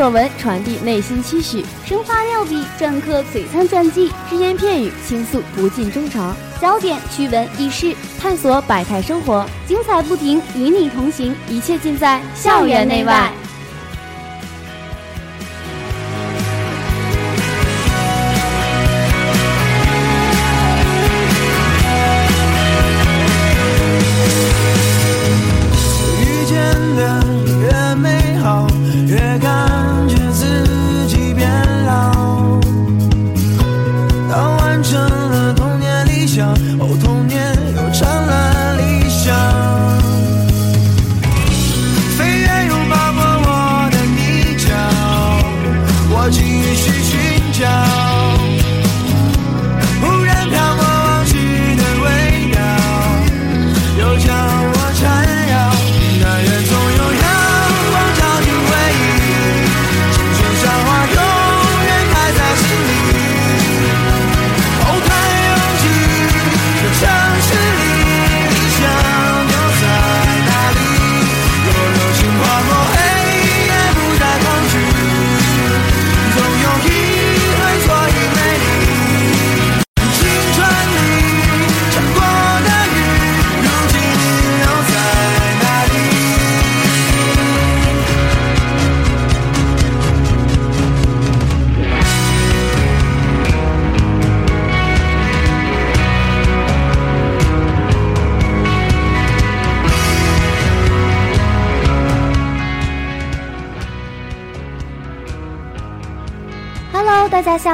所闻，传递内心期许。生花妙笔，篆刻璀璨传记，只言片语倾诉不尽衷肠。焦点趣闻轶事，探索百态生活，精彩不停，与你同行，一切尽在校园内外。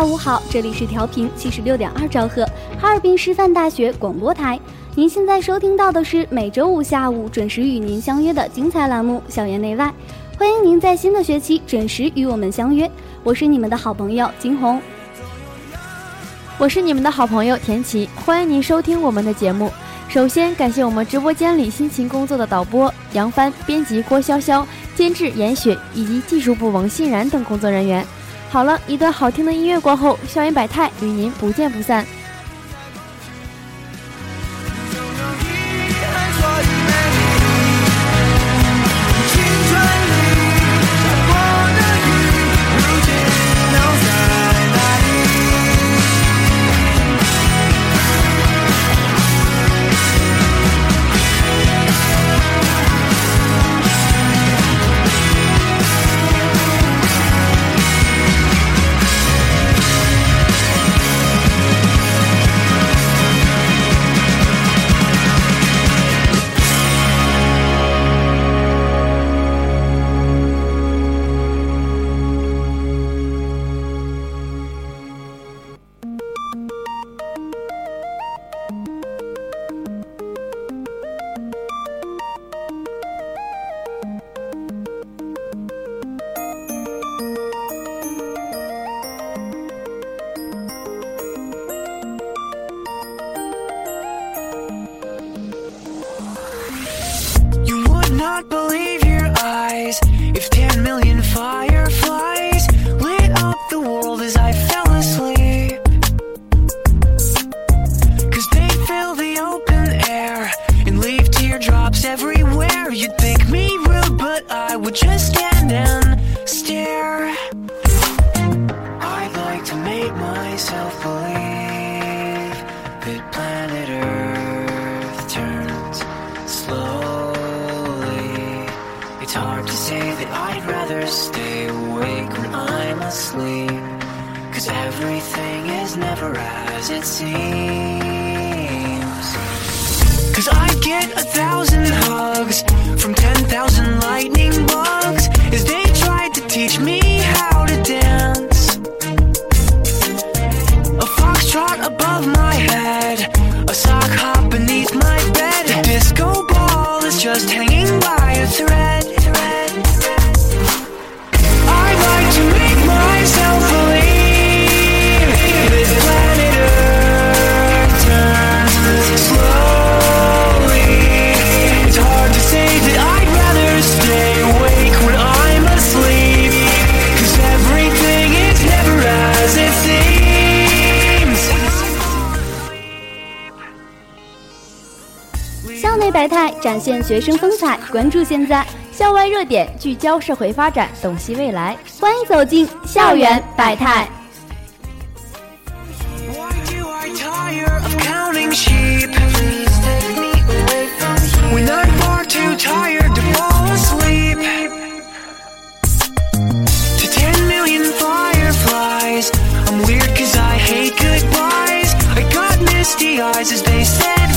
午好，这里是调频七十六点二兆赫，哈尔滨师范大学广播台。您现在收听到的是每周五下午准时与您相约的精彩栏目《校园内外》，欢迎您在新的学期准时与我们相约。我是你们的好朋友金红，我是你们的好朋友田琪，欢迎您收听我们的节目。首先感谢我们直播间里辛勤工作的导播杨帆、编辑郭潇潇、监制严雪以及技术部王欣然等工作人员。好了一段好听的音乐过后，校园百态与您不见不散。Cause everything is never as it seems. Cause I get a thousand hugs from ten thousand lightning bugs as they tried to teach me how to dance. A foxtrot above my head, a sock hop beneath my bed. The disco ball is just hanging by a thread. 展现学生风采关注现在校外热点聚焦社会发展洞悉未来。欢迎走进校园百态。Eyes as they said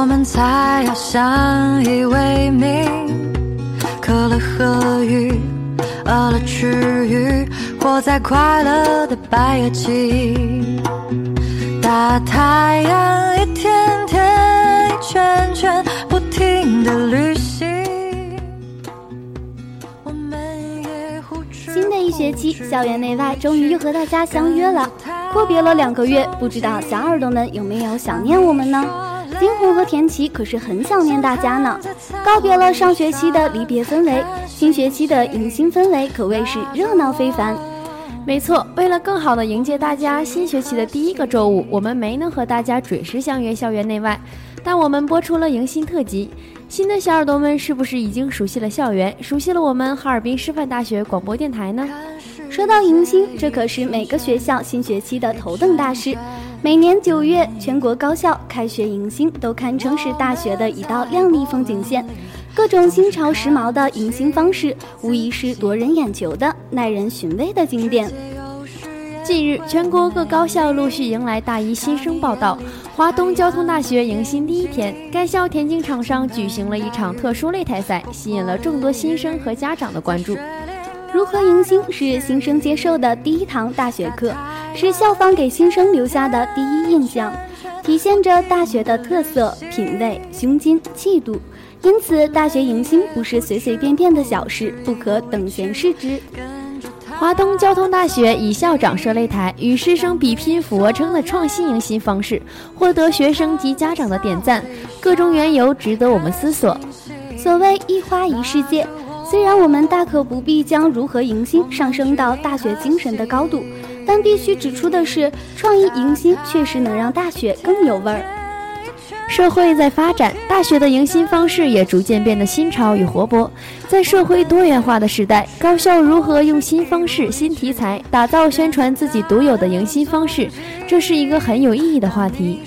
我们才要相依为命。饿了吃鱼，活在快乐的白垩纪。大太阳一天天一圈圈不停的旅行，我们也互知新的一学期，校园内外终于又和大家相约了。阔别了两个月，不知道小耳朵们有没有想念我们呢？金红和田琪可是很想念大家呢。告别了上学期的离别氛围，新学期的迎新氛围可谓是热闹非凡。没错，为了更好的迎接大家新学期的第一个周五，我们没能和大家准时相约校园内外，但我们播出了迎新特辑。新的小耳朵们是不是已经熟悉了校园，熟悉了我们哈尔滨师范大学广播电台呢？说到迎新，这可是每个学校新学期的头等大事。每年九月，全国高校开学迎新都堪称是大学的一道亮丽风景线。各种新潮时髦的迎新方式，无疑是夺人眼球的、耐人寻味的经典。近日，全国各高校陆续迎来大一新生报到。华东交通大学迎新第一天，该校田径场上举行了一场特殊擂台赛，吸引了众多新生和家长的关注。如何迎新是新生接受的第一堂大学课，是校方给新生留下的第一印象，体现着大学的特色、品味、胸襟、气度。因此，大学迎新不是随随便便的小事，不可等闲视之。华东交通大学以校长设擂台，与师生比拼俯卧撑的创新迎新方式，获得学生及家长的点赞。各种缘由值得我们思索。所谓一花一世界，虽然我们大可不必将如何迎新上升到大学精神的高度，但必须指出的是，创意迎新确实能让大学更有味儿。社会在发展，大学的迎新方式也逐渐变得新潮与活泼。在社会多元化的时代，高校如何用新方式、新题材打造、宣传自己独有的迎新方式，这是一个很有意义的话题。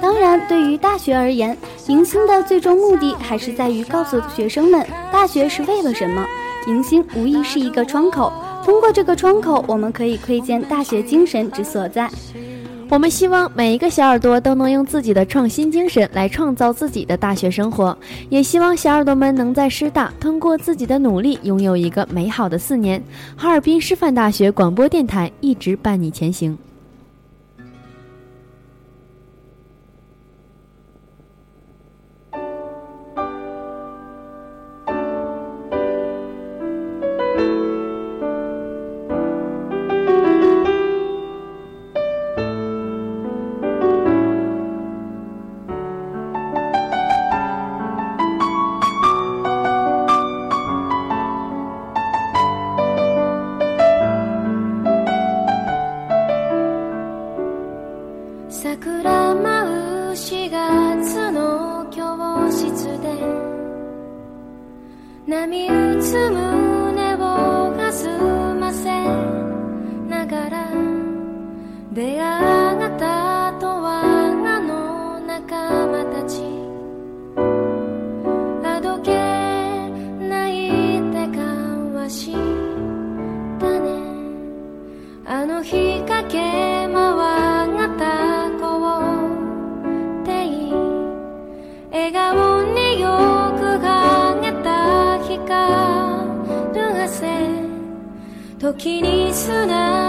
当然，对于大学而言，迎新的最终目的还是在于告诉学生们，大学是为了什么。迎新无疑是一个窗口，通过这个窗口，我们可以窥见大学精神之所在。我们希望每一个小耳朵都能用自己的创新精神来创造自己的大学生活，也希望小耳朵们能在师大通过自己的努力，拥有一个美好的四年。哈尔滨师范大学广播电台一直伴你前行。月の教室で波打つ胸をかすませながら出会う。時に素直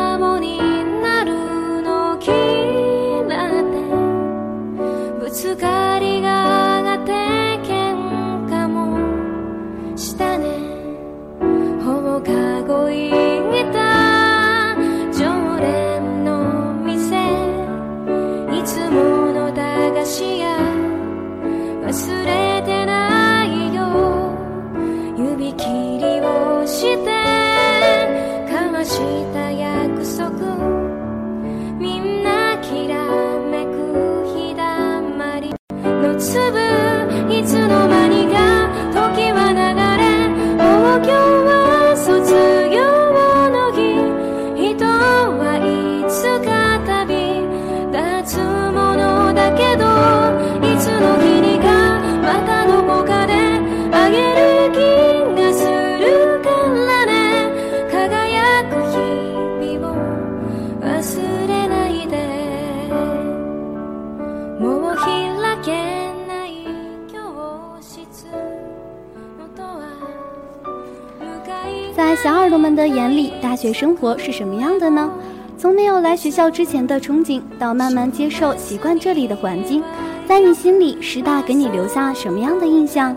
的眼里，大学生活是什么样的呢？从没有来学校之前的憧憬，到慢慢接受、习惯这里的环境，在你心里，师大给你留下什么样的印象？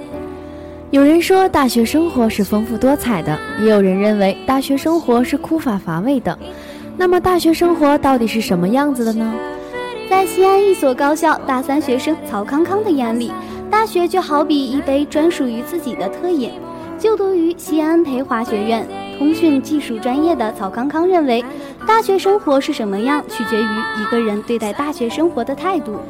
有人说大学生活是丰富多彩的，也有人认为大学生活是枯乏乏味的。那么，大学生活到底是什么样子的呢？在西安一所高校大三学生曹康康的眼里，大学就好比一杯专属于自己的特饮。就读于西安培华学院通讯技术专业的曹康康认为，大学生活是什么样，取决于一个人对待大学生活的态度。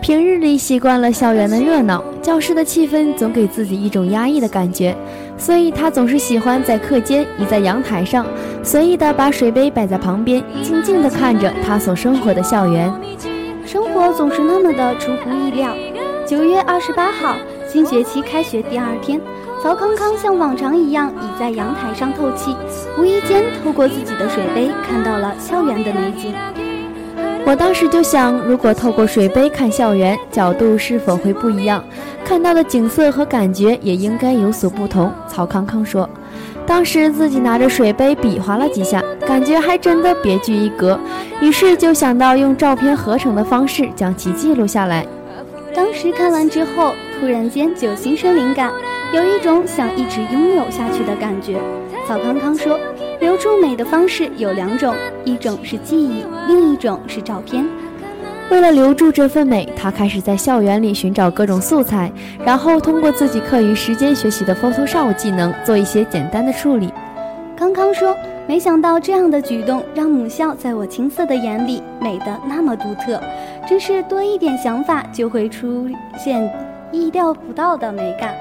平日里习惯了校园的热闹，教室的气氛总给自己一种压抑的感觉，所以他总是喜欢在课间倚在阳台上，随意的把水杯摆在旁边，静静的看着他所生活的校园。生活总是那么的出乎意料。九月二十八号，新学期开学第二天，曹康康像往常一样倚在阳台上透气，无意间透过自己的水杯看到了校园的美景。我当时就想，如果透过水杯看校园，角度是否会不一样？看到的景色和感觉也应该有所不同。曹康康说，当时自己拿着水杯比划了几下，感觉还真的别具一格，于是就想到用照片合成的方式将其记录下来。当时看完之后，突然间就心生灵感，有一种想一直拥有下去的感觉。曹康康说。留住美的方式有两种，一种是记忆，另一种是照片。为了留住这份美，他开始在校园里寻找各种素材，然后通过自己课余时间学习的 Photoshop 技能做一些简单的处理。康康说：“没想到这样的举动让母校在我青涩的眼里美得那么独特，真是多一点想法就会出现意料不到的美感。”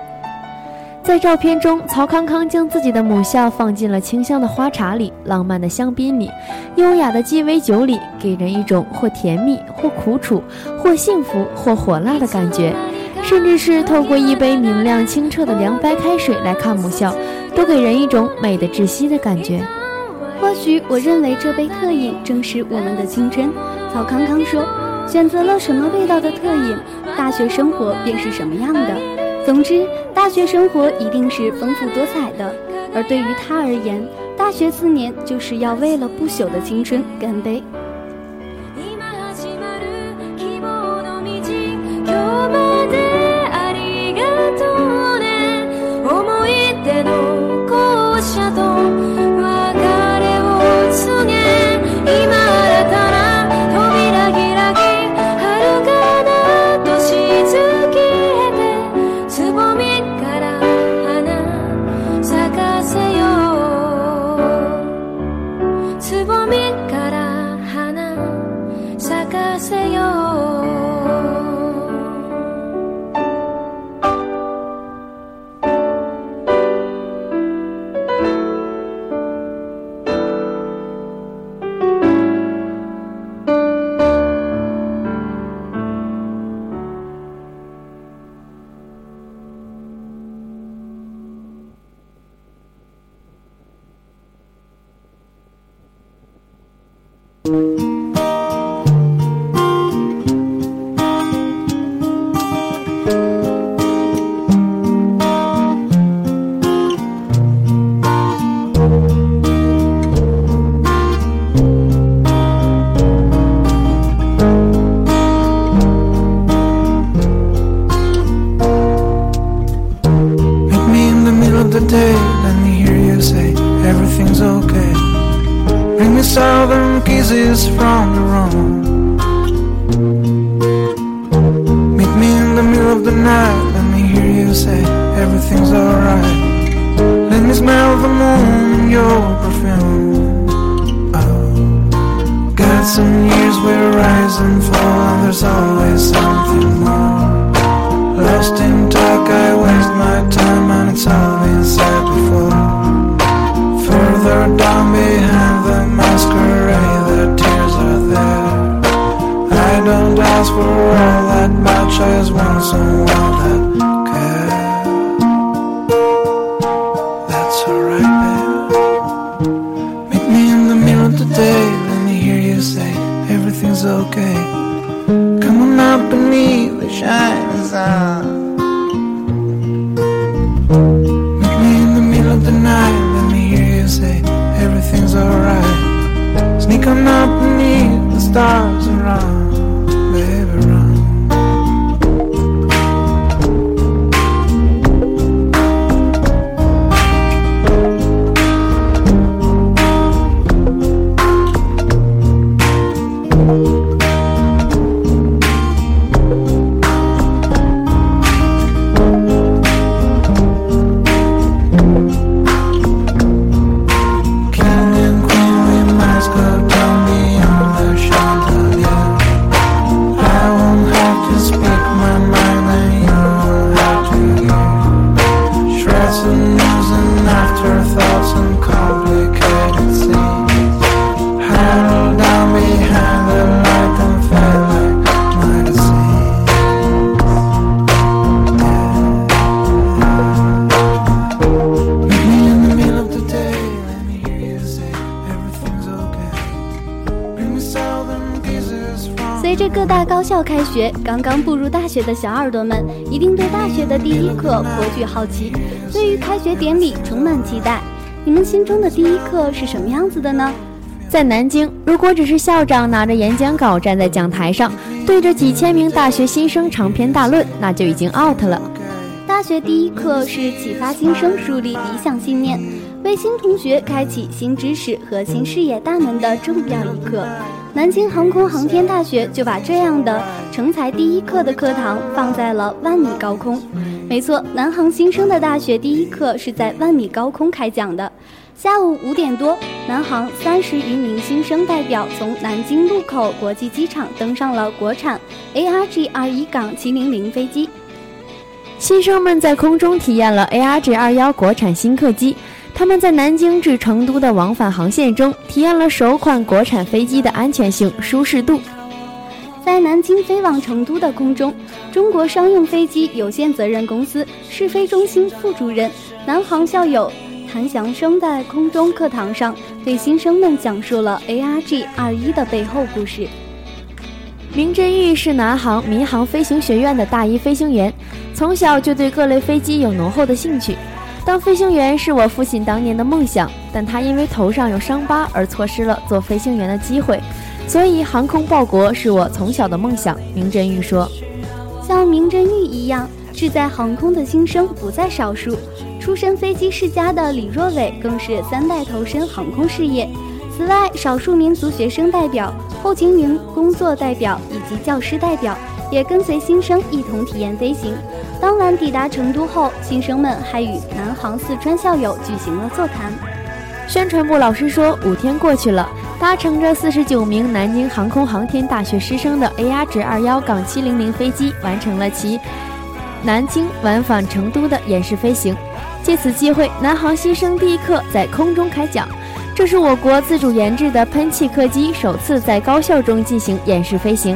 在照片中，曹康康将自己的母校放进了清香的花茶里、浪漫的香槟里、优雅的鸡尾酒里，给人一种或甜蜜、或苦楚、或幸福、或火辣的感觉。甚至是透过一杯明亮清澈的凉白开水来看母校，都给人一种美的窒息的感觉。或许我认为这杯特饮正是我们的青春。曹康康说：“选择了什么味道的特饮，大学生活便是什么样的。”总之，大学生活一定是丰富多彩的，而对于他而言，大学四年就是要为了不朽的青春干杯。赐光明。学的小耳朵们一定对大学的第一课颇具好奇，对于开学典礼充满期待。你们心中的第一课是什么样子的呢？在南京，如果只是校长拿着演讲稿站在讲台上，对着几千名大学新生长篇大论，那就已经 out 了。大学第一课是启发新生树立理想信念，为新同学开启新知识和新视野大门的重要一课。南京航空航天大学就把这样的成才第一课的课堂放在了万米高空。没错，南航新生的大学第一课是在万米高空开讲的。下午五点多，南航三十余名新生代表从南京禄口国际机场登上了国产 ARG 二一杠七零零飞机。新生们在空中体验了 ARG 二幺国产新客机，他们在南京至成都的往返航线中，体验了首款国产飞机的安全性、舒适度。在南京飞往成都的空中，中国商用飞机有限责任公司试飞中心副主任、南航校友谭祥生在空中课堂上对新生们讲述了 ARG 二一的背后故事。明振玉是南航民航飞行学院的大一飞行员，从小就对各类飞机有浓厚的兴趣。当飞行员是我父亲当年的梦想，但他因为头上有伤疤而错失了做飞行员的机会。所以，航空报国是我从小的梦想。明真玉说。像明真玉一样志在航空的新生不在少数，出身飞机世家的李若伟更是三代投身航空事业。此外，少数民族学生代表、后勤员工作代表以及教师代表也跟随新生一同体验飞行。当晚抵达成都后，新生们还与南航四川校友举行了座谈。宣传部老师说，五天过去了，搭乘着四十九名南京航空航天大学师生的 AR 二幺杠七零零飞机，完成了其南京往返成都的演示飞行。借此机会，南航新生第一课在空中开讲。这是我国自主研制的喷气客机首次在高校中进行演示飞行。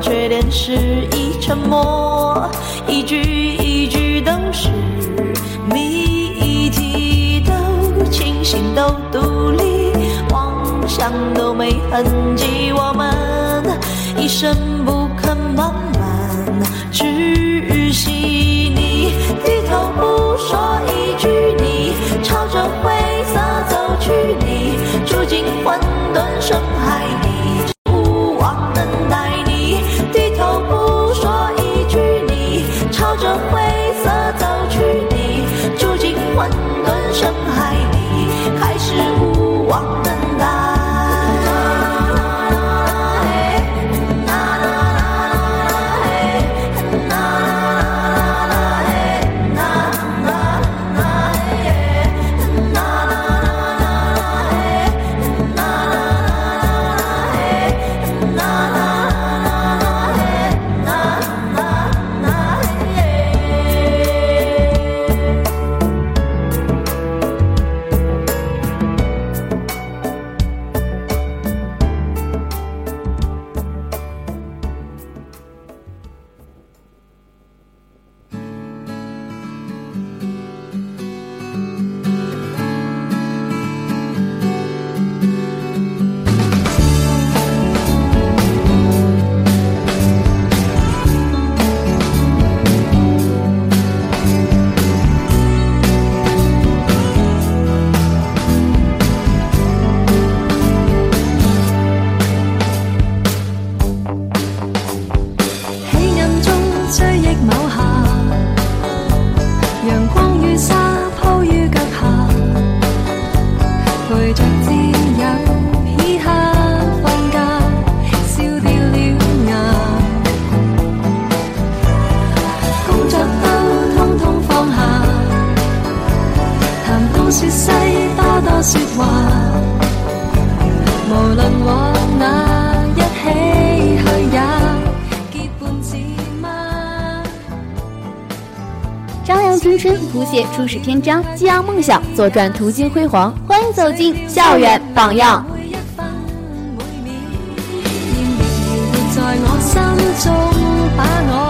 缺点是一沉默，一句一句都是谜题，都清醒都独立，妄想都没痕迹，我们一生不肯慢慢窒息。你低头不说一句，你朝着灰色走去，你住进混沌深海里，初始篇章，激昂梦想，左转途经辉煌。欢迎走进校园榜样。在我心中，把我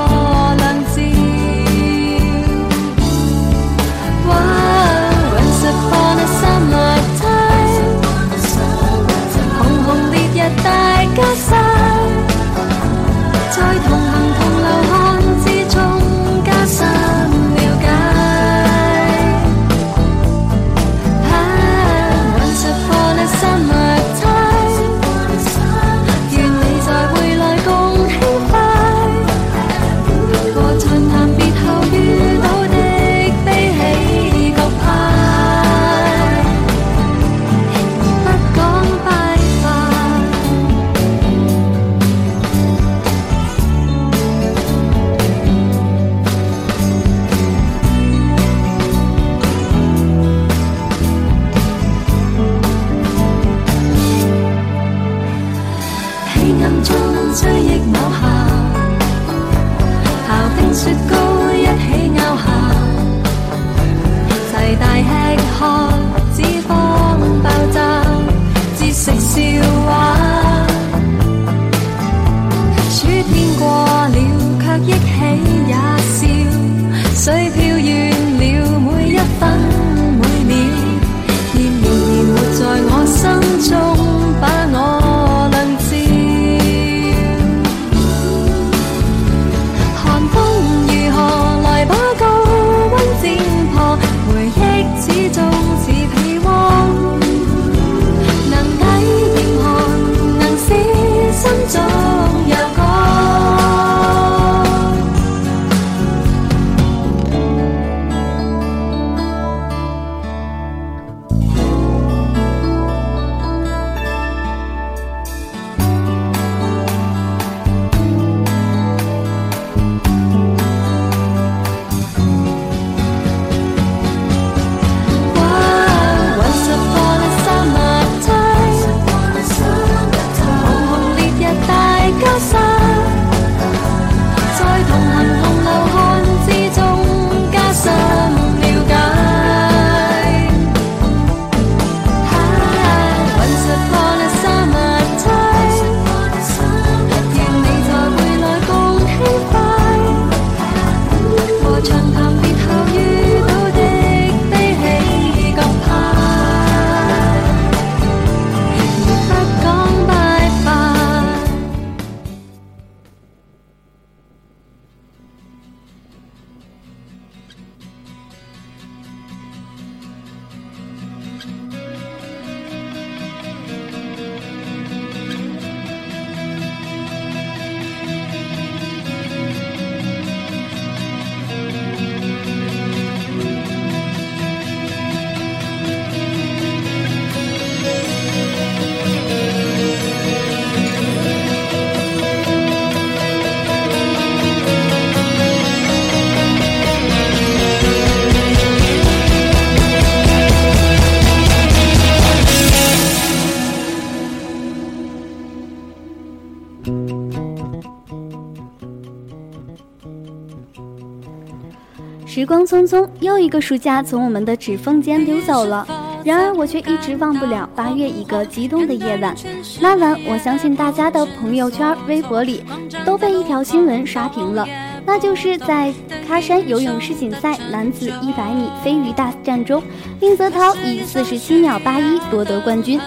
匆匆，又一个暑假从我们的指缝间溜走了。然而，我却一直忘不了八月一个激动的夜晚。那晚，我相信大家的朋友圈、微博里都被一条新闻刷屏了，那就是在喀山游泳世锦赛男子一百米飞鱼大战中，宁泽涛以四十七秒八一夺得冠军。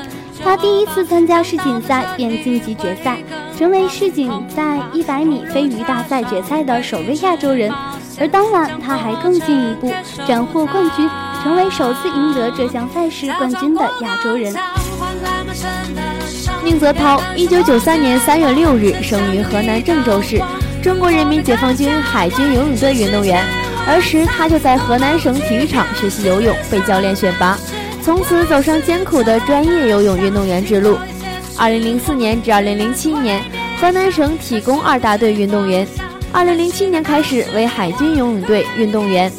他第一次参加世锦赛便晋级决赛，成为世锦赛一百米飞鱼大赛决赛的首位亚洲人。而当晚，他还更进一步斩获冠军，成为首次赢得这项赛事冠军的亚洲人。宁泽涛，一九九三年三月六日生于河南郑州市，中国人民解放军海军游泳队运动员。儿时他就在河南省体育场学习游泳，被教练选拔，从此走上艰苦的专业游泳运动员之路。二零零四年至二零零七年，河南省体工二大队运动员。二零零七年开始为海军游泳队运动员。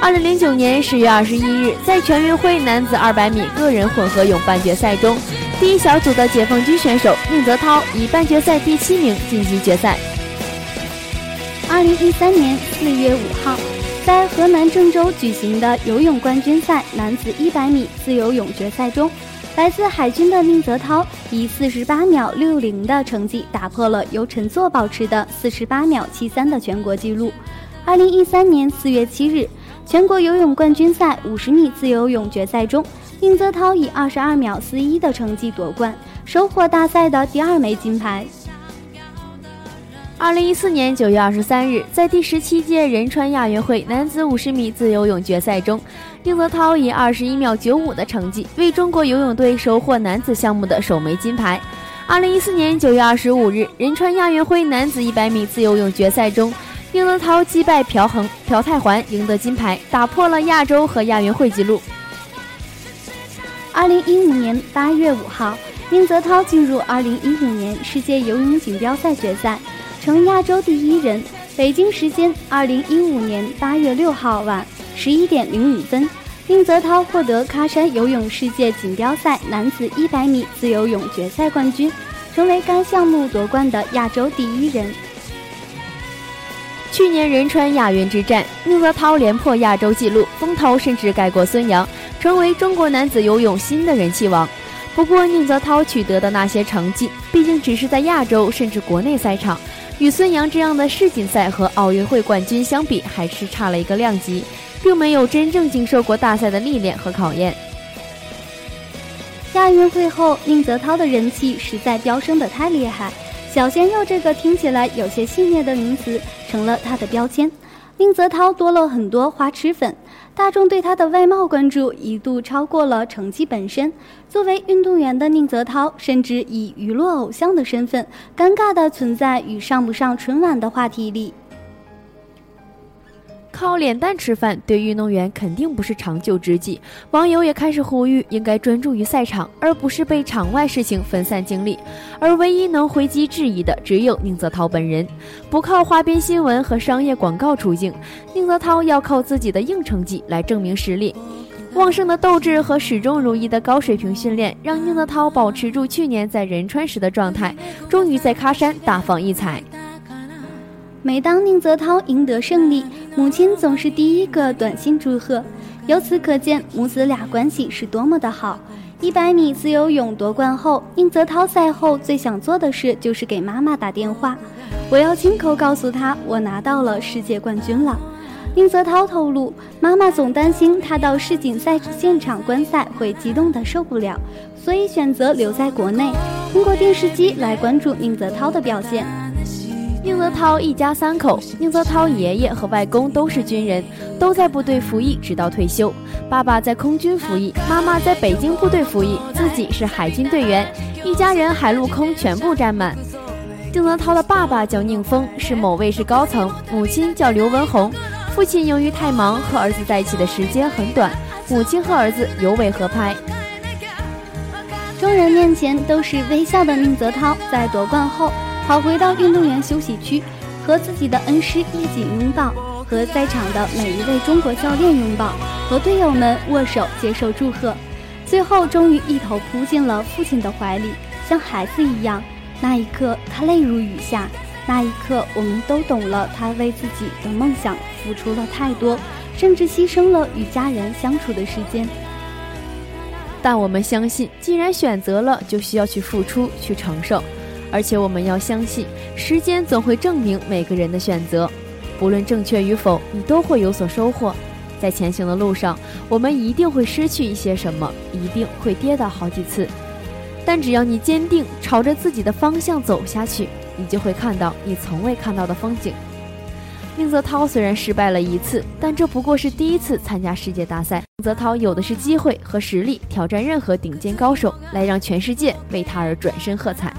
二零零九年十月二十一日，在全运会男子二百米个人混合泳半决赛中，第一小组的解放军选手宁泽涛以半决赛第七名晋级决赛。二零一三年四月五号，在河南郑州举行的游泳冠军赛男子一百米自由泳决赛中。来自海军的宁泽涛以四十八秒六零的成绩打破了由陈作保持的四十八秒七三的全国纪录。二零一三年四月七日，全国游泳冠军赛五十米自由泳决赛中，宁泽涛以二十二秒四一的成绩夺冠，收获大赛的第二枚金牌。二零一四年九月二十三日，在第十七届仁川亚运会男子五十米自由泳决赛中，宁泽涛以二十一秒九五的成绩为中国游泳队收获男子项目的首枚金牌。二零一四年九月二十五日，仁川亚运会男子一百米自由泳决赛中，宁泽涛击败朴恒、朴泰桓赢得金牌，打破了亚洲和亚运会纪录。二零一五年八月五号，宁泽涛进入二零一五年世界游泳锦标赛决赛。成亚洲第一人。北京时间二零一五年八月六号晚十一点零五分，宁泽涛获得喀山游泳世界锦标赛男子一百米自由泳决赛冠军，成为该项目夺冠的亚洲第一人。去年仁川亚运之战，宁泽涛连破亚洲纪录，风头甚至盖过孙杨，成为中国男子游泳新的人气王。不过，宁泽涛取得的那些成绩，毕竟只是在亚洲甚至国内赛场。与孙杨这样的世锦赛和奥运会冠军相比，还是差了一个量级，并没有真正经受过大赛的历练和考验。亚运会后，宁泽涛的人气实在飙升的太厉害，“小鲜肉”这个听起来有些戏谑的名词成了他的标签。宁泽涛多了很多花痴粉。大众对他的外貌关注一度超过了成绩本身。作为运动员的宁泽涛，甚至以娱乐偶像的身份，尴尬地存在于上不上春晚的话题里。靠脸蛋吃饭对运动员肯定不是长久之计，网友也开始呼吁应该专注于赛场，而不是被场外事情分散精力。而唯一能回击质疑的只有宁泽涛本人，不靠花边新闻和商业广告出镜，宁泽涛要靠自己的硬成绩来证明实力。旺盛的斗志和始终如一的高水平训练，让宁泽涛保持住去年在仁川时的状态，终于在喀山大放异彩。每当宁泽涛赢得胜利，母亲总是第一个短信祝贺。由此可见，母子俩关系是多么的好。一百米自由泳夺冠后，宁泽涛赛后最想做的事就是给妈妈打电话，我要亲口告诉她我拿到了世界冠军了。宁泽涛透露，妈妈总担心他到世锦赛现场观赛会激动的受不了，所以选择留在国内，通过电视机来关注宁泽涛的表现。宁泽涛一家三口，宁泽涛爷爷和外公都是军人，都在部队服役直到退休。爸爸在空军服役，妈妈在北京部队服役，自己是海军队员，一家人海陆空全部占满。宁泽涛的爸爸叫宁峰，是某卫视高层；母亲叫刘文红。父亲由于太忙，和儿子在一起的时间很短，母亲和儿子尤为合拍。众人面前都是微笑的宁泽涛，在夺冠后。跑回到运动员休息区，和自己的恩师一起拥抱，和在场的每一位中国教练拥抱，和队友们握手接受祝贺，最后终于一头扑进了父亲的怀里，像孩子一样。那一刻，他泪如雨下。那一刻，我们都懂了，他为自己的梦想付出了太多，甚至牺牲了与家人相处的时间。但我们相信，既然选择了，就需要去付出、去承受，而且我们要相信，时间总会证明每个人的选择，不论正确与否，你都会有所收获。在前行的路上，我们一定会失去一些什么，一定会跌倒好几次，但只要你坚定朝着自己的方向走下去，你就会看到你从未看到的风景。宁泽涛虽然失败了一次，但这不过是第一次参加世界大赛。宁泽涛有的是机会和实力挑战任何顶尖高手，来让全世界为他而转身喝彩。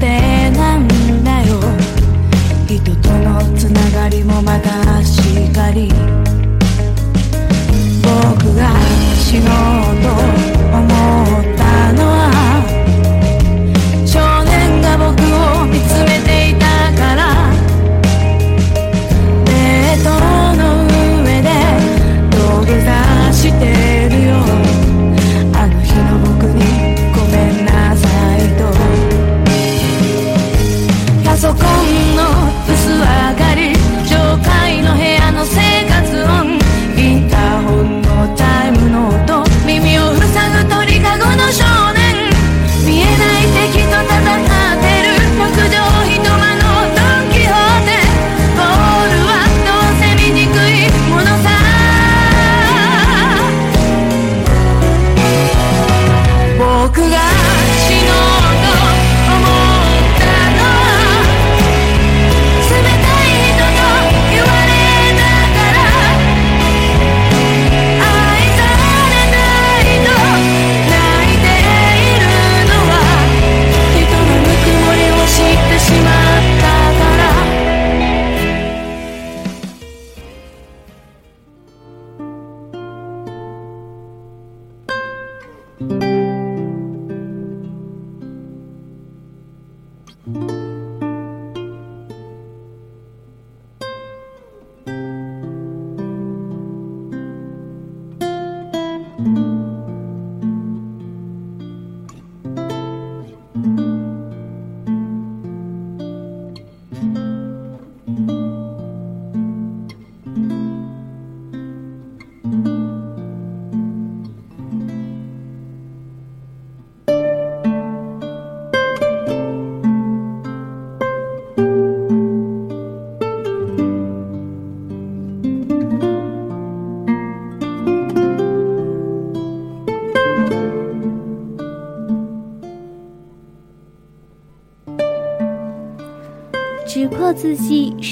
ってなんだよ。人とのつながりもまたしっかり。僕が死のうと思ったのは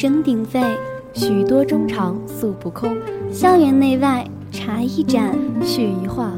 声鼎沸，许多衷肠诉不空，校园内外茶一盏。叙一话。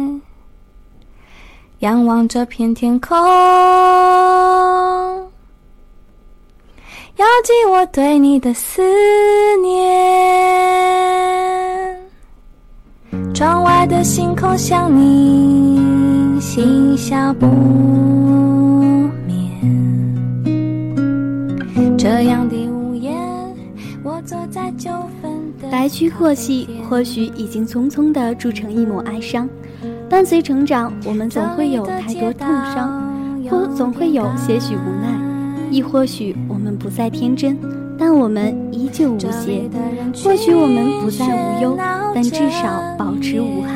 仰望这片天空，遥寄我对你的思念。窗外的星空像你，心笑不眠。这样的午夜，我坐在九份的。来去过隙，或许已经匆匆地铸成一抹哀伤。伴随成长，我们总会有太多痛伤，或总会有些许无奈，亦或许我们不再天真，但我们依旧无邪。或许我们不再无忧，但至少保持无憾。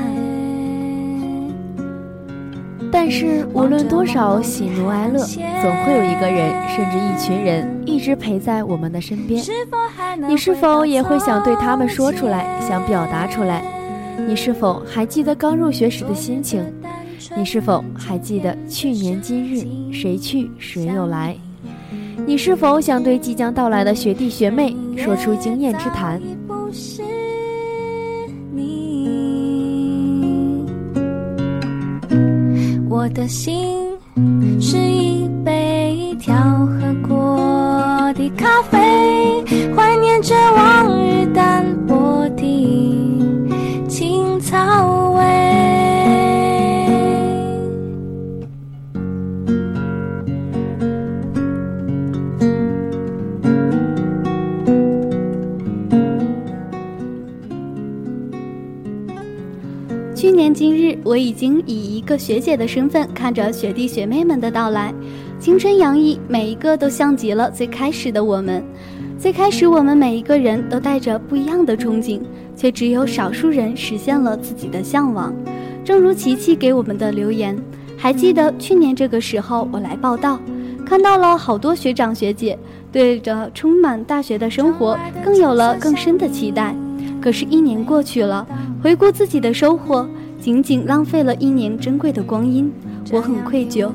但是无论多少喜怒哀乐，总会有一个人，甚至一群人，一直陪在我们的身边。你是否也会想对他们说出来，想表达出来？你是否还记得刚入学时的心情？你是否还记得去年今日谁去谁又来？你是否想对即将到来的学弟学妹说出经验之谈？我的心是一杯调和过的咖啡，我已经以一个学姐的身份看着学弟学妹们的到来，青春洋溢，每一个都像极了最开始的我们。最开始，我们每一个人都带着不一样的憧憬，却只有少数人实现了自己的向往。正如琪琪给我们的留言，还记得去年这个时候我来报道，看到了好多学长学姐，对着充满大学的生活更有了更深的期待。可是，一年过去了，回顾自己的收获，仅仅浪费了一年珍贵的光阴，我很愧疚。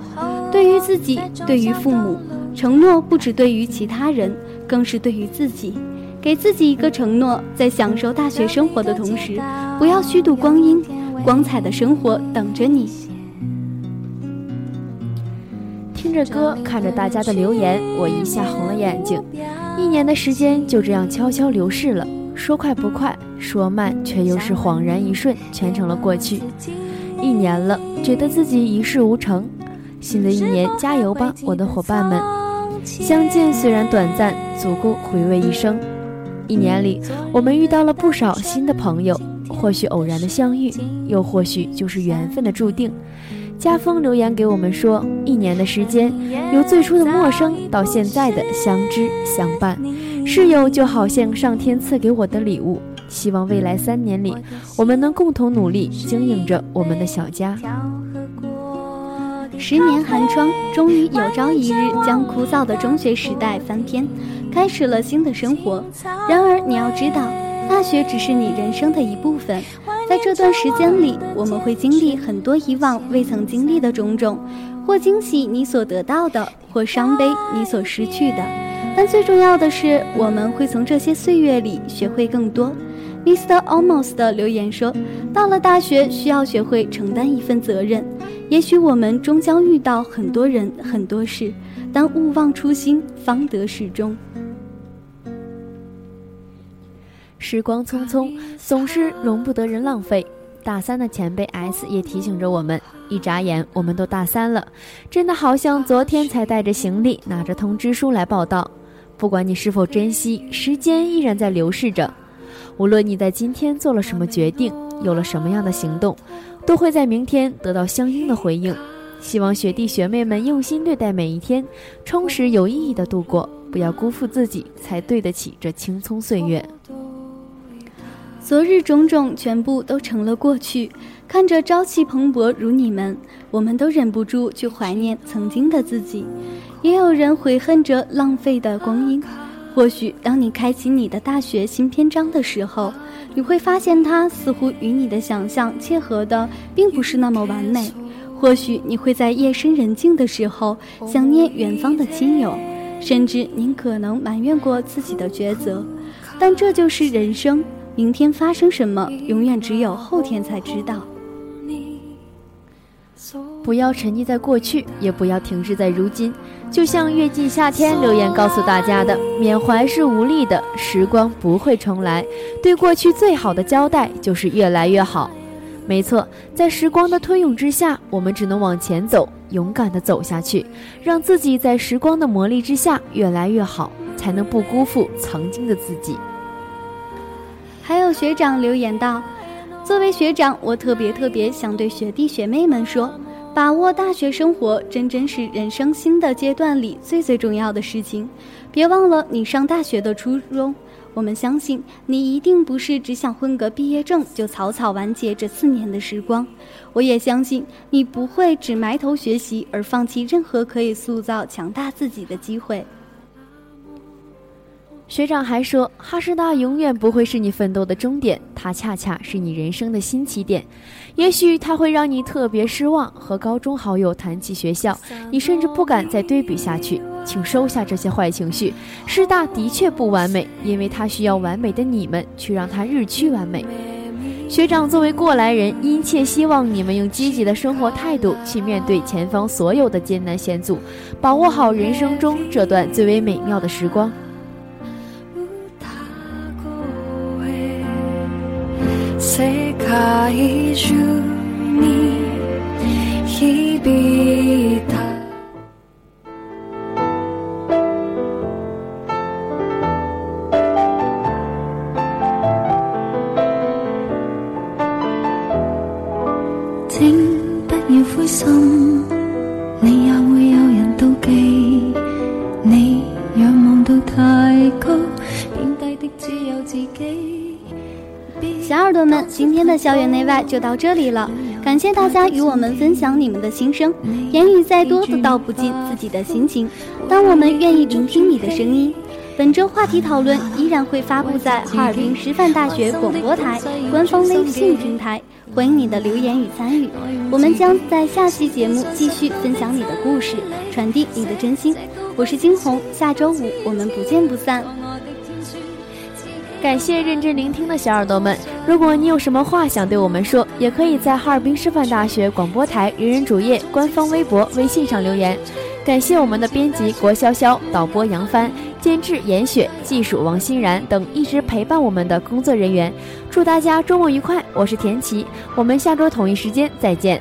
对于自己，对于父母，承诺不只对于其他人，更是对于自己。给自己一个承诺，在享受大学生活的同时，不要虚度光阴，光彩的生活等着你。听着歌，看着大家的留言，我一下红了眼睛。一年的时间就这样悄悄流逝了。说快不快，说慢却又是恍然一瞬，全成了过去。一年了，觉得自己一事无成。新的一年，加油吧，我的伙伴们！相见虽然短暂，足够回味一生。一年里，我们遇到了不少新的朋友，或许偶然的相遇，又或许就是缘分的注定。家风留言给我们说，一年的时间，由最初的陌生到现在的相知相伴。室友就好像上天赐给我的礼物，希望未来三年里，我们能共同努力经营着我们的小家。十年寒窗，终于有朝一日将枯燥的中学时代翻篇，开始了新的生活。然而，你要知道，大学只是你人生的一部分，在这段时间里，我们会经历很多以往未曾经历的种种，或惊喜你所得到的，或伤悲你所失去的。但最重要的是，我们会从这些岁月里学会更多。Mr. Almost 的留言说：“到了大学，需要学会承担一份责任。也许我们终将遇到很多人、很多事，但勿忘初心，方得始终。”时光匆匆，总是容不得人浪费。大三的前辈 S 也提醒着我们：一眨眼，我们都大三了，真的好像昨天才带着行李，拿着通知书来报道。不管你是否珍惜，时间依然在流逝着。无论你在今天做了什么决定，有了什么样的行动，都会在明天得到相应的回应。希望学弟学妹们用心对待每一天，充实有意义的度过，不要辜负自己，才对得起这青葱岁月。昨日种种全部都成了过去，看着朝气蓬勃如你们，我们都忍不住去怀念曾经的自己。也有人悔恨着浪费的光阴。或许当你开启你的大学新篇章的时候，你会发现它似乎与你的想象切合的并不是那么完美。或许你会在夜深人静的时候想念远方的亲友，甚至您可能埋怨过自己的抉择。但这就是人生。明天发生什么，永远只有后天才知道。不要沉溺在过去，也不要停滞在如今。就像月季夏天留言告诉大家的：缅怀是无力的，时光不会重来。对过去最好的交代就是越来越好。没错，在时光的推涌之下，我们只能往前走，勇敢地走下去，让自己在时光的磨砺之下越来越好，才能不辜负曾经的自己。还有学长留言道：“作为学长，我特别特别想对学弟学妹们说，把握大学生活，真真是人生新的阶段里最最重要的事情。别忘了你上大学的初衷。我们相信你一定不是只想混个毕业证就草草完结这四年的时光。我也相信你不会只埋头学习而放弃任何可以塑造强大自己的机会。”学长还说，哈师大永远不会是你奋斗的终点，它恰恰是你人生的新起点。也许它会让你特别失望，和高中好友谈起学校，你甚至不敢再对比下去。请收下这些坏情绪。师大的确不完美，因为它需要完美的你们去让它日趋完美。学长作为过来人，殷切希望你们用积极的生活态度去面对前方所有的艰难险阻，把握好人生中这段最为美妙的时光。世界中に響いた請不要灰心，你也會有人妒忌。你仰望到太高，貶低的只有自己。 小耳朵们，今天的校园内外就到这里了，感谢大家与我们分享你们的心声。言语再多都道不尽自己的心情，当我们愿意聆听你的声音。本周话题讨论依然会发布在哈尔滨师范大学广播台官方微信平台，欢迎你的留言与参与。我们将在下期节目继续分享你的故事，传递你的真心。我是金红，下周五我们不见不散。感谢认真聆听的小耳朵们，如果你有什么话想对我们说，也可以在哈尔滨师范大学广播台人人主页、官方微博、微信上留言。感谢我们的编辑郭潇潇、导播杨帆、监制严雪、技术王欣然等一直陪伴我们的工作人员。祝大家周末愉快！我是田琪，我们下周同一时间再见。